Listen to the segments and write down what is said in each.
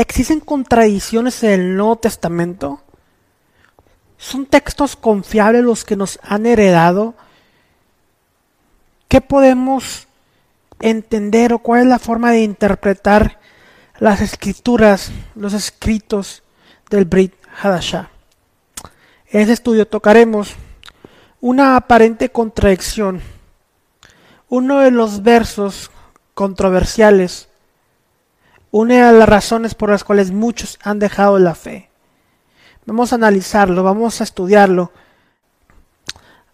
¿Existen contradicciones en el Nuevo Testamento? ¿Son textos confiables los que nos han heredado? ¿Qué podemos entender o cuál es la forma de interpretar las escrituras, los escritos del Brit Hadashah? En ese estudio tocaremos una aparente contradicción, uno de los versos controversiales una de las razones por las cuales muchos han dejado la fe. Vamos a analizarlo, vamos a estudiarlo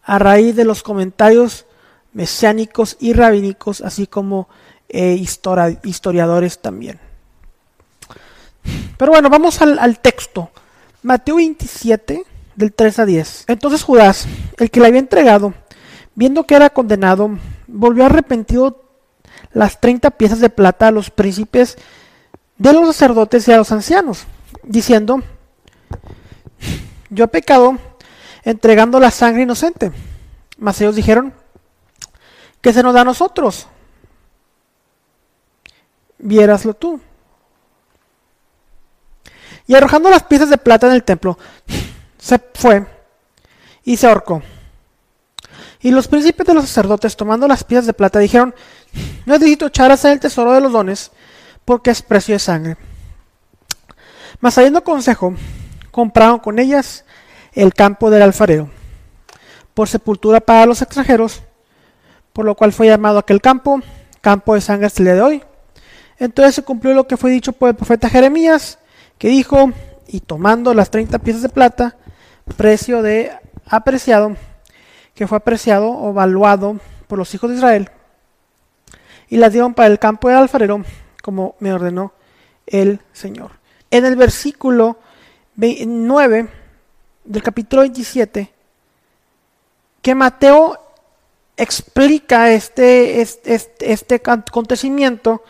a raíz de los comentarios mesiánicos y rabínicos, así como eh, historiadores también. Pero bueno, vamos al, al, texto. Mateo 27, del 3 a 10. Entonces Judas, el que le había entregado, viendo que era condenado, volvió arrepentido las 30 piezas de plata a los príncipes de los sacerdotes y a los ancianos, diciendo, yo he pecado entregando la sangre inocente. Mas ellos dijeron, ¿qué se nos da a nosotros? Viéraslo tú. Y arrojando las piezas de plata en el templo, se fue y se ahorcó. Y los príncipes de los sacerdotes, tomando las piezas de plata, dijeron, no necesito echar a hacer el tesoro de los dones, porque es precio de sangre. Mas saliendo consejo, compraron con ellas el campo del alfarero, por sepultura para los extranjeros, por lo cual fue llamado aquel campo, campo de sangre hasta el día de hoy. Entonces se cumplió lo que fue dicho por el profeta Jeremías, que dijo, y tomando las 30 piezas de plata, precio de apreciado, que fue apreciado o valuado por los hijos de Israel, y las dieron para el campo del alfarero, como me ordenó el Señor. En el versículo 9 del capítulo 27, que Mateo explica este, este, este, acontecimiento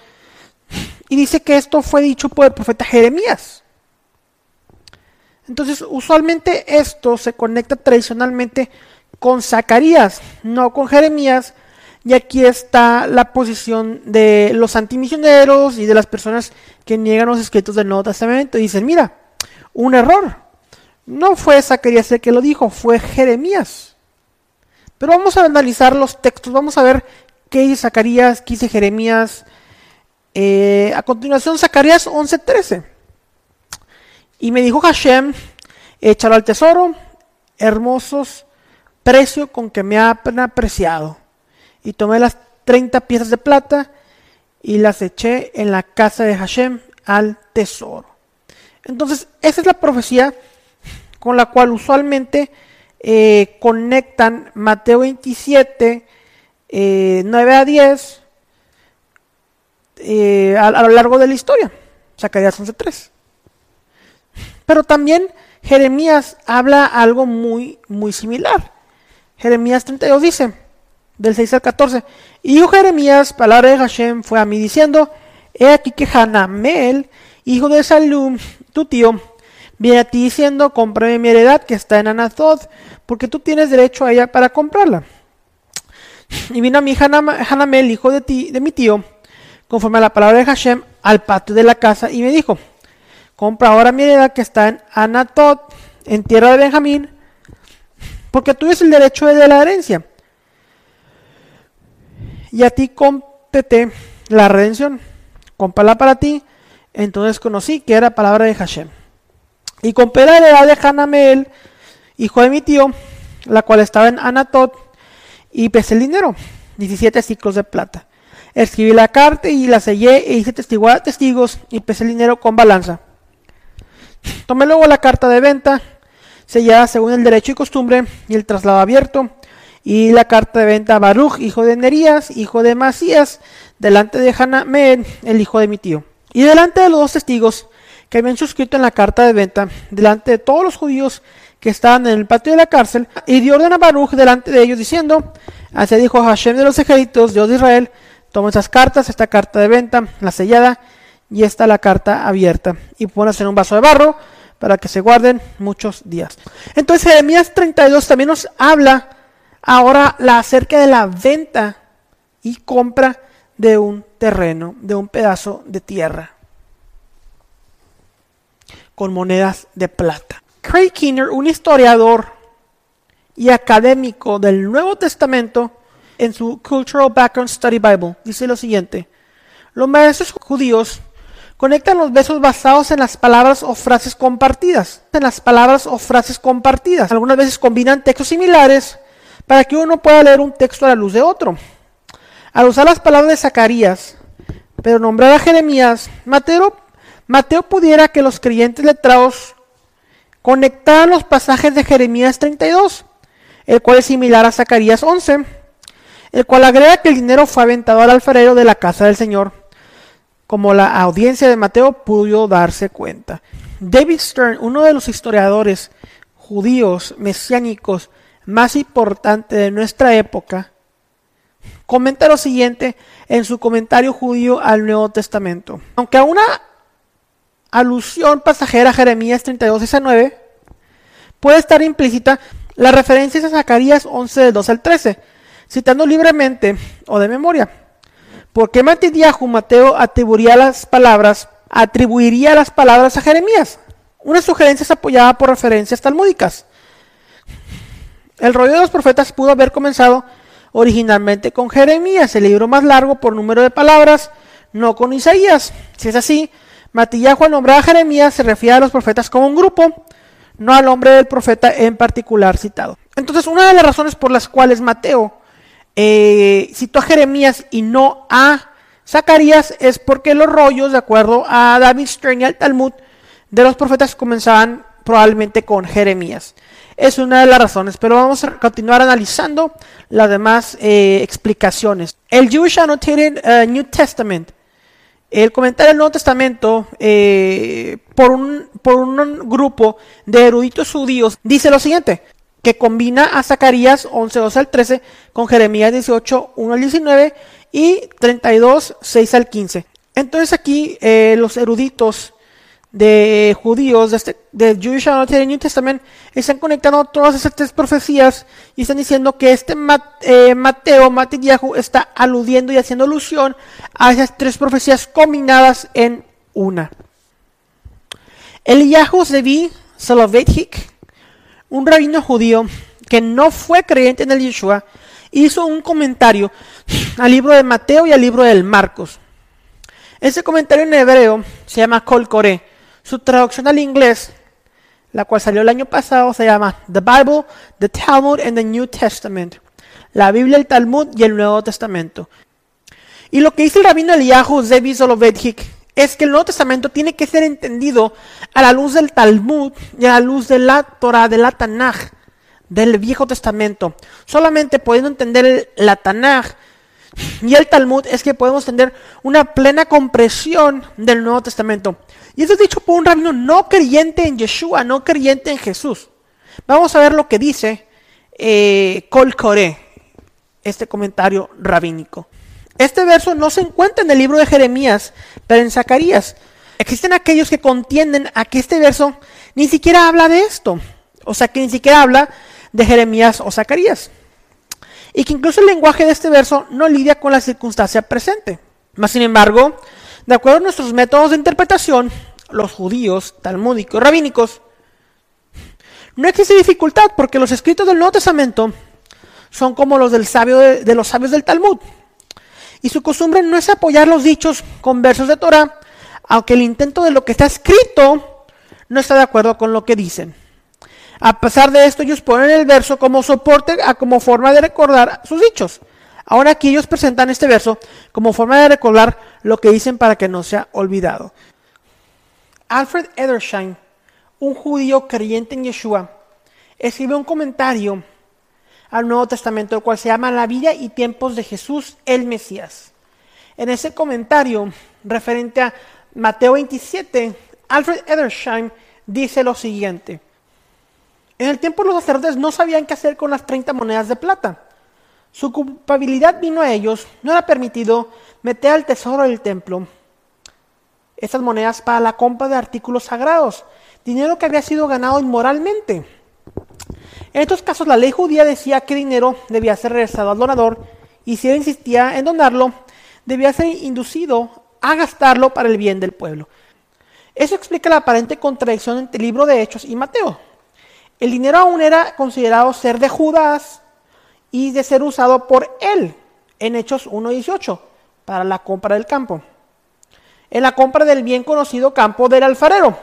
y dice que esto fue dicho por el profeta Jeremías. Entonces, usualmente esto se conecta tradicionalmente con Zacarías, no con Jeremías, y aquí está la posición de los antimisioneros y de las personas que niegan los escritos del Nuevo Testamento. Y dicen, mira, un error. No fue Zacarías el que lo dijo, fue Jeremías. Pero vamos a analizar los textos, vamos a ver qué dice Zacarías, qué dice Jeremías. Eh, a continuación, Zacarías 11:13. Y me dijo Hashem, échalo al tesoro, hermosos, precio con que me han apreciado y tomé las 30 piezas de plata y las eché en la casa de Hashem al tesoro. Entonces, esa es la profecía con la cual usualmente eh, conectan Mateo 27, 9 eh, a 10 eh, a, lo largo de la historia. Zacarías 11.3. Pero también Jeremías habla algo muy, muy similar. Jeremías 32 dice, del 6 al 14. Y dijo Jeremías, palabra de Hashem, fue a mí diciendo, he aquí que Hanamel, hijo de Salum, tu tío, viene a ti diciendo, cómprame mi heredad que está en Anathoth, porque tú tienes derecho a ella para comprarla. Y vino a mí Hanamel, hijo de, ti, de mi tío, conforme a la palabra de Hashem, al patio de la casa, y me dijo, compra ahora mi heredad que está en Anathoth, en tierra de Benjamín, porque tú eres el derecho de la herencia y a ti compete la redención. Compala para ti. Entonces conocí que era palabra de Hashem. Y compré la heredad de Hanamel, hijo de mi tío, la cual estaba en Anatot, y pesé el dinero, 17 ciclos de plata. Escribí la carta y la sellé e hice testiguar testigos y pesé el dinero con balanza. Tomé luego la carta de venta, sellada según el derecho y costumbre, y el traslado abierto, y la carta de venta Baruch, hijo de Nerías, hijo de Masías, delante de Hanamel, el hijo de mi tío. Y delante de los dos testigos que habían suscrito en la carta de venta, delante de todos los judíos que estaban en el patio de la cárcel, y dio orden a Baruch delante de ellos, diciendo, así dijo Hashem de los ejércitos, Dios de Israel, toma esas cartas, esta carta de venta, la sellada, y esta la carta abierta, y pones en un vaso de barro, para que se guarden muchos días. Entonces Jeremías 32 también nos habla ahora la acerca de la venta y compra de un terreno, de un pedazo de tierra. con monedas de plata. Craig Keener, un historiador y académico del Nuevo Testamento, en su Cultural Background Study Bible, dice lo siguiente. Los maestros judíos conectan los versos basados en las palabras o frases compartidas. En las palabras o frases compartidas. Algunas veces combinan textos similares para que uno pueda leer un texto a la luz de otro. Al usar las palabras de Zacarías, pero nombrar a Jeremías, Mateo, Mateo pudiera que los creyentes letrados conectaran los pasajes de Jeremías 32, el cual es similar a Zacarías 11, el cual agrega que el dinero fue aventado al alfarero de la casa del Señor, como la audiencia de Mateo pudo darse cuenta. David Stern, uno de los historiadores judíos mesiánicos más importantes de nuestra época, comenta lo siguiente en su comentario judío al Nuevo Testamento. Aunque a una alusión pasajera a Jeremías 32 y 9 puede estar implícita la referencia a Zacarías 11 del 2 al 13, citando libremente o de memoria. ¿Por qué Matidyahu Mateo atribuiría las palabras, atribuiría las palabras a Jeremías? Una sugerencia es apoyada por referencias talmúdicas. El rollo de los profetas pudo haber comenzado originalmente con Jeremías, el libro más largo por número de palabras, no con Isaías. Si es así, Matillahu al nombrar a Jeremías se refiere a los profetas como un grupo, no al nombre del profeta en particular citado. Entonces, una de las razones por las cuales Mateo eh, citó a Jeremías y no a Zacarías es porque los rollos, de acuerdo a David Stern y al Talmud, de los profetas comenzaban probablemente con Jeremías. Es una de las razones, pero vamos a continuar analizando las demás eh, explicaciones. El Jewish Annotated eh, New Testament, el comentario del Nuevo Testamento eh, por, un, grupo de eruditos judíos, dice lo siguiente, que combina a Zacarías 11, 12 al 13 con Jeremías 18, 1 al 19 y 32, 6 al 15. Entonces aquí los eruditos de judíos de, este, de Jewish Annotated New Testament están conectando todas esas tres profecías y están diciendo que este eh, Mateo, Mateo está aludiendo y haciendo alusión a esas tres profecías combinadas en una. Eliyahu Zevi Soloveitchik, un rabino judío que no fue creyente en el Yeshua, hizo un comentario al libro de Mateo y al libro del Marcos. Ese comentario en hebreo se llama Kol su traducción al inglés, la cual salió el año pasado, se llama The Bible, the Talmud and the New Testament. La Biblia, el Talmud y el Nuevo Testamento. Y lo que dice el rabino Eliyahu Zevi Soloveitchik es que el Nuevo Testamento tiene que ser entendido a la luz del Talmud y a la luz de la Torah, de la Tanaj, del Viejo Testamento. Solamente pudiendo entender la Tanaj y el Talmud es que podemos tener una plena comprensión del Nuevo Testamento. Y eso es dicho por un rabino no creyente en Yeshua, no creyente en Jesús. Vamos a ver lo que dice eh, Kol este comentario rabínico. Este verso no se encuentra en el libro de Jeremías, pero en Zacarías. Existen aquellos que contienden a que este verso ni siquiera habla de esto. O sea, que ni siquiera habla de Jeremías o Zacarías. Y que incluso el lenguaje de este verso no lidia con la circunstancia presente. Más sin embargo, de acuerdo a nuestros métodos de interpretación, los judíos, talmúdicos, rabínicos, no existe dificultad porque los escritos del Nuevo Testamento son como los del sabio de, los sabios del Talmud. Y su costumbre no es apoyar los dichos con versos de Torah, aunque el intento de lo que está escrito no está de acuerdo con lo que dicen. A pesar de esto, ellos ponen el verso como soporte, a como forma de recordar sus dichos. Ahora aquí ellos presentan este verso como forma de recordar lo que dicen para que no sea olvidado. Alfred Edersheim, un judío creyente en Yeshua, escribe un comentario al Nuevo Testamento, el cual se llama La vida y tiempos de Jesús el Mesías. En ese comentario, referente a Mateo 27, Alfred Edersheim dice lo siguiente. En el tiempo los sacerdotes no sabían qué hacer con las 30 monedas de plata su culpabilidad vino a ellos, no era permitido meter al tesoro del templo esas monedas para la compra de artículos sagrados, dinero que había sido ganado inmoralmente. En estos casos la ley judía decía que dinero debía ser regresado al donador y si él insistía en donarlo, debía ser inducido a gastarlo para el bien del pueblo. Eso explica la aparente contradicción entre el libro de Hechos y Mateo. El dinero aún era considerado ser de Judas y de ser usado por él en Hechos 1.18 para la compra del campo. En la compra del bien conocido campo del alfarero,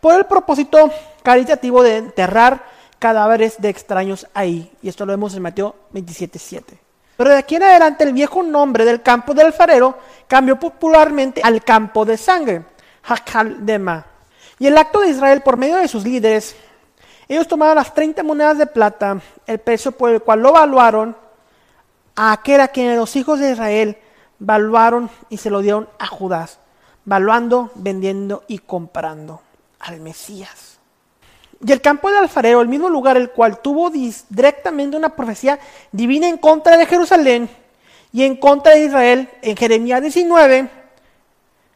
por el propósito caritativo de enterrar cadáveres de extraños ahí. Y esto lo vemos en Mateo 27.7. Pero de aquí en adelante el viejo nombre del campo del alfarero cambió popularmente al campo de sangre, Hakaldema. Y el acto de Israel por medio de sus líderes, ellos tomaron las 30 monedas de plata, el precio por el cual lo valuaron, a aquel a quien los hijos de Israel valuaron y se lo dieron a Judas, valuando, vendiendo y comprando al Mesías. Y el campo del alfarero, el mismo lugar el cual tuvo directamente una profecía divina en contra de Jerusalén y en contra de Israel en Jeremías 19,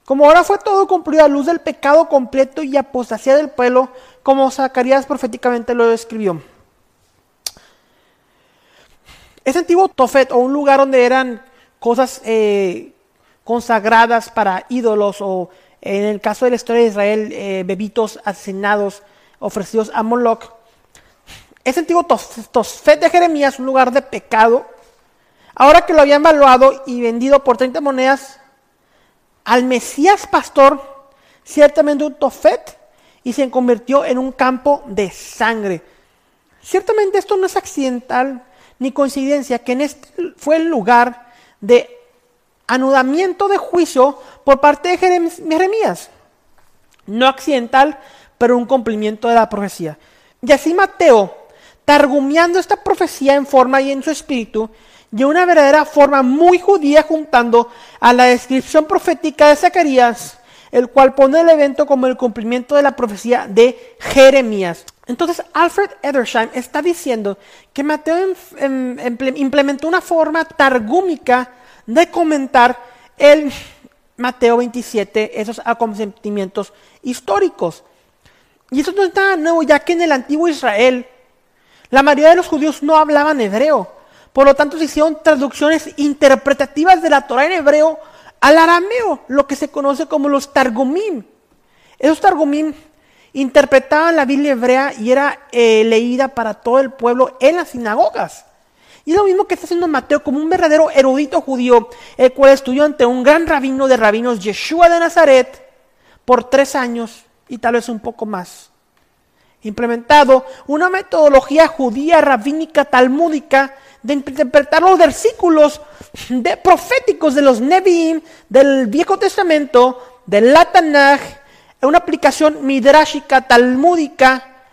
como ahora fue todo cumplido a luz del pecado completo y apostasía del pueblo, como Zacarías proféticamente lo describió. Ese antiguo Tofet, o un lugar donde eran cosas eh, consagradas para ídolos, o en el caso de la historia de Israel, eh, bebitos asesinados, ofrecidos a Moloch. Ese antiguo Tosfet de Jeremías, un lugar de pecado, ahora que lo habían valuado y vendido por 30 monedas al Mesías pastor, ciertamente un Tofet, y se convirtió en un campo de sangre. Ciertamente esto no es accidental ni coincidencia, que en este fue el lugar de anudamiento de juicio por parte de Jeremías. No accidental, pero un cumplimiento de la profecía. Y así Mateo, targumeando esta profecía en forma y en su espíritu, de una verdadera forma muy judía juntando a la descripción profética de Zacarías, el cual pone el evento como el cumplimiento de la profecía de Jeremías. Entonces Alfred Edersheim está diciendo que Mateo implementó una forma targúmica de comentar el Mateo 27, esos acontecimientos históricos. Y eso no está nuevo, ya que en el antiguo Israel la mayoría de los judíos no hablaban hebreo. Por lo tanto, se hicieron traducciones interpretativas de la Torah en hebreo al arameo, lo que se conoce como los Targumim. Esos Targumim interpretaban la Biblia hebrea y era eh, leída para todo el pueblo en las sinagogas. Y es lo mismo que está haciendo Mateo como un verdadero erudito judío, el cual estudió ante un gran rabino de rabinos, Yeshua de Nazaret, por tres años y tal vez un poco más. Implementado una metodología judía, rabínica, talmúdica, de interpretar los versículos de, proféticos de los Nevi'im del Viejo Testamento, del Latanaj, una aplicación midrashica, talmúdica,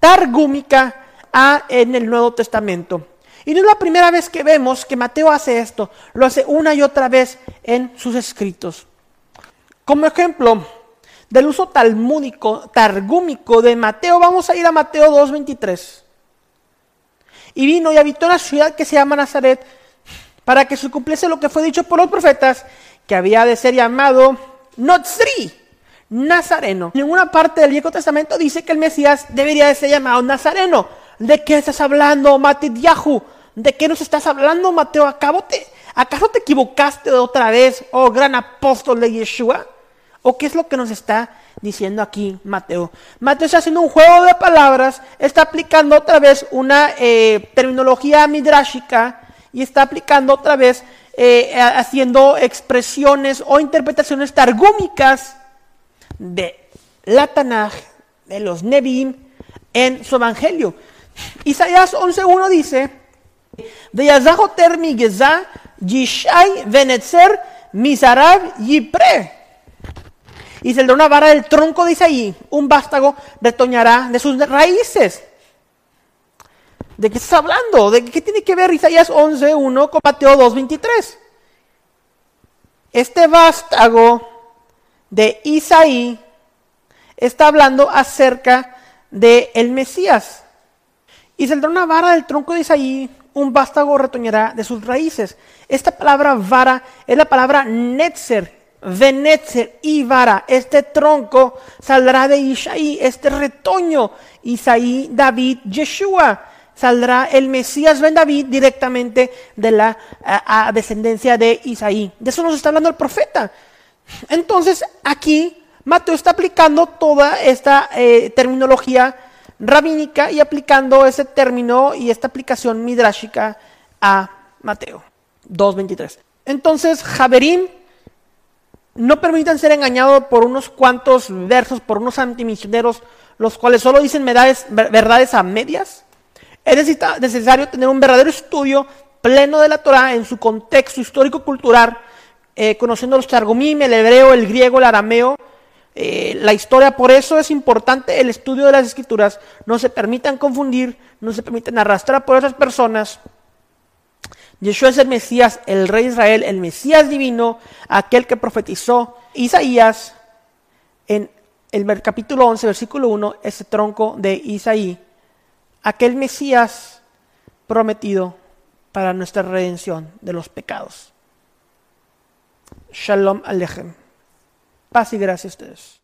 targúmica a, en el Nuevo Testamento. Y no es la primera vez que vemos que Mateo hace esto, lo hace una y otra vez en sus escritos. Como ejemplo, del uso talmúdico, targúmico de Mateo, vamos a ir a Mateo 2.23. Y vino y habitó en la ciudad que se llama Nazaret, para que se cumpliese lo que fue dicho por los profetas, que había de ser llamado Notzri, Nazareno. En ninguna parte del Viejo Testamento dice que el Mesías debería de ser llamado Nazareno. ¿De qué estás hablando, Matidyahu? ¿De qué nos estás hablando, Mateo? ¿Acaso te equivocaste otra vez, oh gran apóstol de Yeshua? ¿O qué es lo que nos está diciendo aquí Mateo? Mateo está haciendo un juego de palabras, está aplicando otra vez una eh, terminología midrashica y está aplicando otra vez, eh, haciendo expresiones o interpretaciones targúmicas de la Tanaj, de los Nebim, en su evangelio. Isaías 11.1 dice, de Yazahoter Migeza, Yishai Venetzer, Misarab Yipre. Y da una vara del tronco de Isaí, un vástago retoñará de sus raíces. ¿De qué estás hablando? ¿De qué tiene que ver Isaías 11.1 con Mateo 2.23? Este vástago de Isaí está hablando acerca de el Mesías. Y saldrá una vara del tronco de Isaí, un vástago retoñará de sus raíces. Esta palabra vara es la palabra netzer, Venetzer y vara, este tronco saldrá de Isaí, este retoño, Isaí, David, Yeshua. Saldrá el Mesías Ben David directamente de la descendencia de Isaí. De eso nos está hablando el profeta. Entonces, aquí Mateo está aplicando toda esta eh, terminología rabínica y aplicando ese término y esta aplicación midrashica a Mateo 2.23. Entonces, Javerim, no permitan ser engañados por unos cuantos versos, por unos antimisioneros, los cuales solo dicen verdades, verdades a medias. Es necesario tener un verdadero estudio pleno de la Torah en su contexto histórico-cultural, eh, conociendo los targumim, el hebreo, el griego, el arameo, eh, la historia. Por eso es importante el estudio de las escrituras. No se permitan confundir, no se permitan arrastrar por esas personas. Yeshua es el Mesías, el Rey de Israel, el Mesías divino, aquel que profetizó Isaías en el capítulo 11, versículo 1, ese tronco de Isaí, aquel Mesías prometido para nuestra redención de los pecados. Shalom Alechem. Paz y gracias a ustedes.